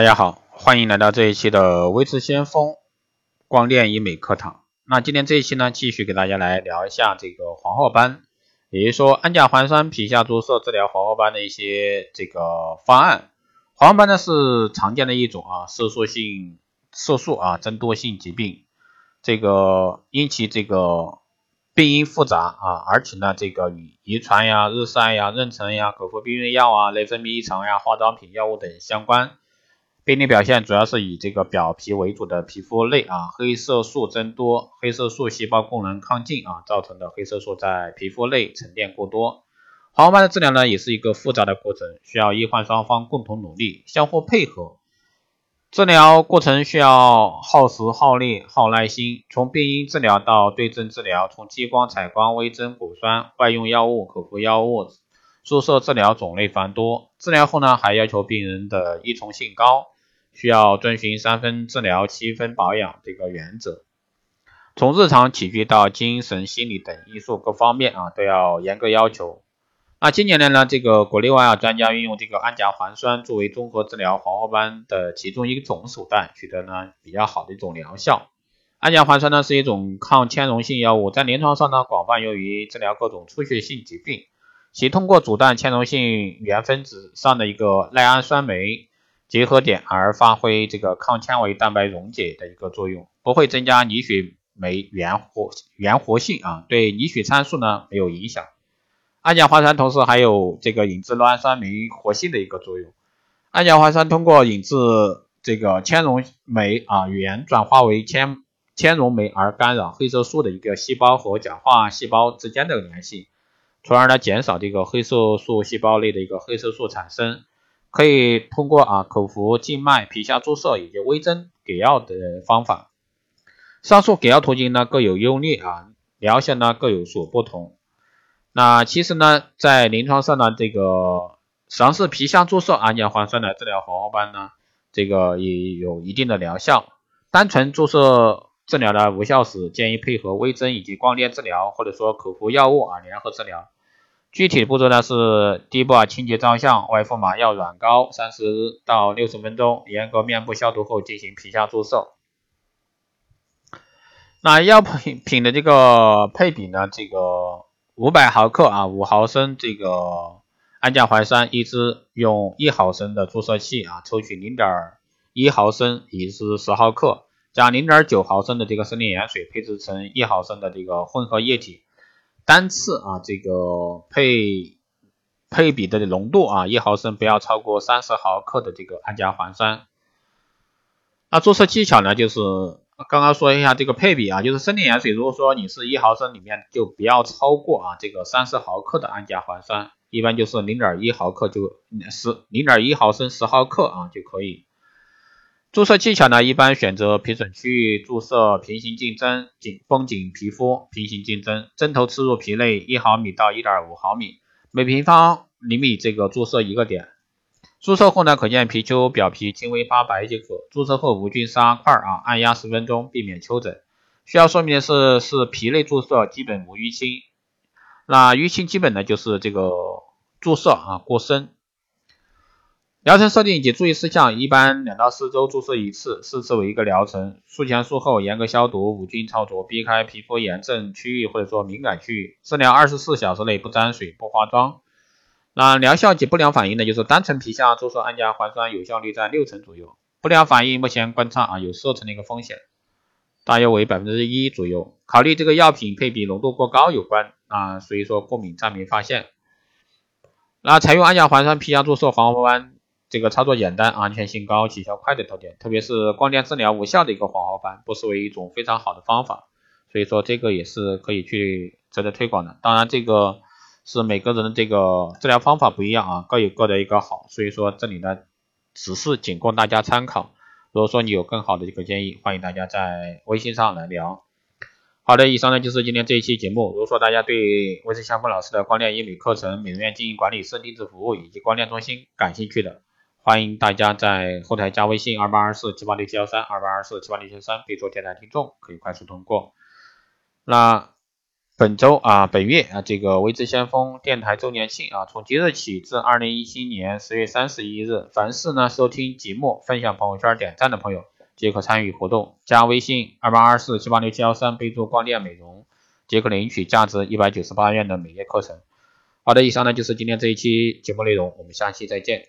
大家好，欢迎来到这一期的微智先锋光电医美课堂。那今天这一期呢，继续给大家来聊一下这个黄褐斑，也就是说氨甲环酸皮下注射治疗黄褐斑的一些这个方案。黄褐斑呢是常见的一种啊色素性色素啊增多性疾病，这个因其这个病因复杂啊，而且呢这个与遗传呀、日晒呀、妊娠呀、口服避孕药啊、内分泌异常呀、化妆品药物等相关。病理表现主要是以这个表皮为主的皮肤内啊黑色素增多，黑色素细胞功能亢进啊造成的黑色素在皮肤内沉淀过多。黄斑的治疗呢也是一个复杂的过程，需要医患双方共同努力，相互配合。治疗过程需要耗时耗力耗耐心，从病因治疗到对症治疗，从激光、采光、微针、果酸、外用药物、口服药物、注射治疗种类繁多。治疗后呢还要求病人的依从性高。需要遵循三分治疗、七分保养这个原则，从日常起居到精神、心理等因素各方面啊都要严格要求。那近年来呢，这个国内外啊专家运用这个氨甲环酸作为综合治疗黄褐斑的其中一种手段，取得呢比较好的一种疗效。氨甲环酸呢是一种抗纤溶性药物，在临床上呢广泛用于治疗各种出血性疾病，其通过阻断纤溶性原分子上的一个赖氨酸酶。结合点而发挥这个抗纤维蛋白溶解的一个作用，不会增加凝血酶原活原活性啊，对凝血参数呢没有影响。氨甲环酸同时还有这个引致酪氨酸酶活性的一个作用。氨甲环酸通过引致这个纤溶酶啊原转化为纤纤溶酶而干扰黑色素的一个细胞和角化细胞之间的联系，从而呢减少这个黑色素细胞内的一个黑色素产生。可以通过啊口服、静脉、皮下注射以及微针给药的方法，上述给药途径呢各有优劣啊，疗效呢各有所不同。那其实呢，在临床上呢，这个尝试皮下注射氨甲环酸来治疗黄褐斑呢，这个也有一定的疗效。单纯注射治疗呢无效时，建议配合微针以及光电治疗，或者说口服药物啊联合治疗。具体步骤呢是：第一步啊，清洁照相，外敷麻药软膏，三十到六十分钟，严格面部消毒后进行皮下注射。那药品品的这个配比呢，这个五百毫克啊，五毫升这个氨甲环酸一支，用一毫升的注射器啊，抽取零点一毫升，一支十毫克，加零点九毫升的这个生理盐水，配制成一毫升的这个混合液体。单次啊，这个配配比的浓度啊，一毫升不要超过三十毫克的这个氨甲环酸。那注射技巧呢，就是刚刚说一下这个配比啊，就是生理盐水，如果说你是一毫升里面就不要超过啊这个三十毫克的氨甲环酸，一般就是零点一毫克就十零点一毫升十毫克啊就可以。注射技巧呢，一般选择皮损区域注射平行镜针，紧绷紧皮肤，平行镜针，针头刺入皮内一毫米到一点五毫米，每平方厘米这个注射一个点。注射后呢，可见皮丘表皮轻微发白即可。注射后无菌杀块啊，按压十分钟，避免丘疹。需要说明的是，是皮内注射，基本无淤青。那淤青基本呢就是这个注射啊过深。疗程设定及注意事项：一般两到四周注射一次，四次为一个疗程。术前术后严格消毒，无菌操作，避开皮肤炎症区域或者说敏感区域。治疗二十四小时内不沾水、不化妆。那疗效及不良反应呢？就是单纯皮下注射氨甲环酸有效率在六成左右，不良反应目前观察啊有四成的一个风险，大约为百分之一左右。考虑这个药品配比浓度过高有关啊，所以说过敏暂没发现。那采用氨甲环酸皮下注射黄褐斑。这个操作简单、安全性高、起效快的特点，特别是光电治疗无效的一个黄褐斑，不失为一种非常好的方法。所以说这个也是可以去值得推广的。当然，这个是每个人的这个治疗方法不一样啊，各有各的一个好。所以说这里呢，只是仅供大家参考。如果说你有更好的一个建议，欢迎大家在微信上来聊。好的，以上呢就是今天这一期节目。如果说大家对魏志香峰老师的光电医美课程、美容院经营管理、深定制服务以及光电中心感兴趣的，欢迎大家在后台加微信二八二四七八六七幺三二八二四七八六七幺三，备注电台听众，可以快速通过。那本周啊，本月啊，这个微知先锋电台周年庆啊，从即日起至二零一七年十月三十一日，凡是呢收听节目、分享朋友圈、点赞的朋友，即可参与活动。加微信二八二四七八六七幺三，备注光电美容，即可领取价值一百九十八元的美业课程。好的，以上呢就是今天这一期节目内容，我们下期再见。